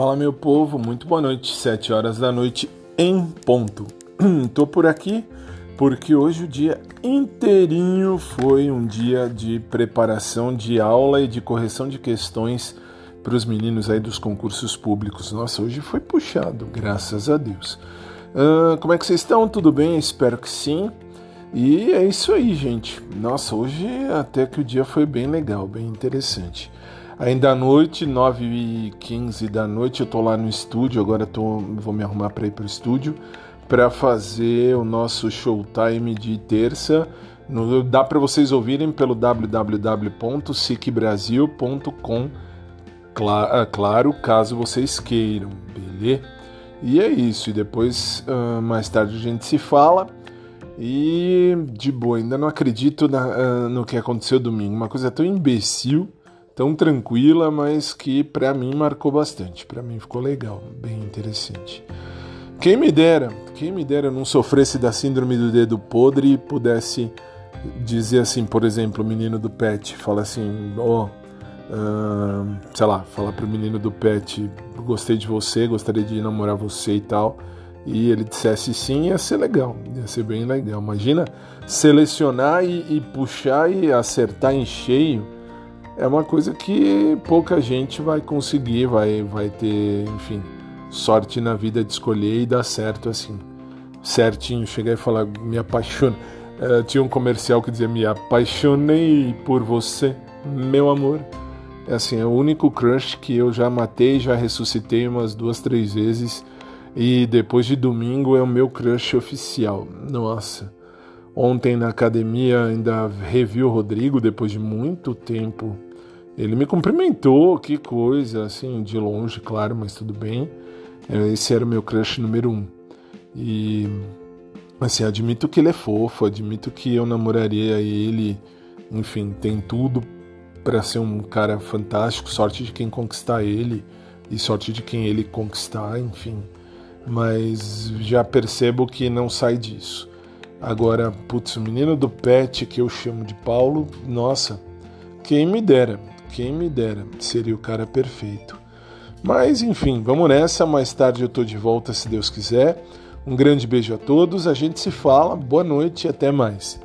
Fala meu povo, muito boa noite, 7 horas da noite em ponto. Tô por aqui porque hoje o dia inteirinho foi um dia de preparação de aula e de correção de questões para os meninos aí dos concursos públicos. Nossa, hoje foi puxado, graças a Deus. Uh, como é que vocês estão? Tudo bem? Espero que sim. E é isso aí, gente. Nossa, hoje até que o dia foi bem legal, bem interessante. Ainda à noite, 9h15 da noite, eu tô lá no estúdio, agora tô, vou me arrumar para ir pro estúdio para fazer o nosso showtime de terça. No, dá para vocês ouvirem pelo www.sicbrasil.com, claro, claro, caso vocês queiram, beleza? E é isso, e depois, uh, mais tarde, a gente se fala. E de boa, ainda não acredito na, uh, no que aconteceu domingo. Uma coisa tão imbecil tão tranquila, mas que para mim marcou bastante. Para mim ficou legal, bem interessante. Quem me dera, quem me dera não sofresse da síndrome do dedo podre e pudesse dizer assim, por exemplo, o menino do pet fala assim, ó, oh, uh, sei lá, falar pro menino do pet, gostei de você, gostaria de namorar você e tal, e ele dissesse sim, ia ser legal, ia ser bem legal. Imagina selecionar e, e puxar e acertar em cheio é uma coisa que pouca gente vai conseguir, vai, vai ter, enfim, sorte na vida de escolher e dar certo assim. Certinho, chegar e falar, me apaixono. Uh, tinha um comercial que dizia, me apaixonei por você, meu amor. É assim, é o único crush que eu já matei, já ressuscitei umas duas, três vezes. E depois de domingo é o meu crush oficial. Nossa. Ontem na academia ainda revi o Rodrigo depois de muito tempo ele me cumprimentou, que coisa, assim, de longe, claro, mas tudo bem. É, esse era o meu crush número um. E, assim, admito que ele é fofo, admito que eu namoraria ele, enfim, tem tudo para ser um cara fantástico, sorte de quem conquistar ele e sorte de quem ele conquistar, enfim. Mas já percebo que não sai disso. Agora, putz, o menino do pet que eu chamo de Paulo, nossa, quem me dera. Quem me dera, seria o cara perfeito. Mas enfim, vamos nessa. Mais tarde eu tô de volta, se Deus quiser. Um grande beijo a todos. A gente se fala. Boa noite e até mais.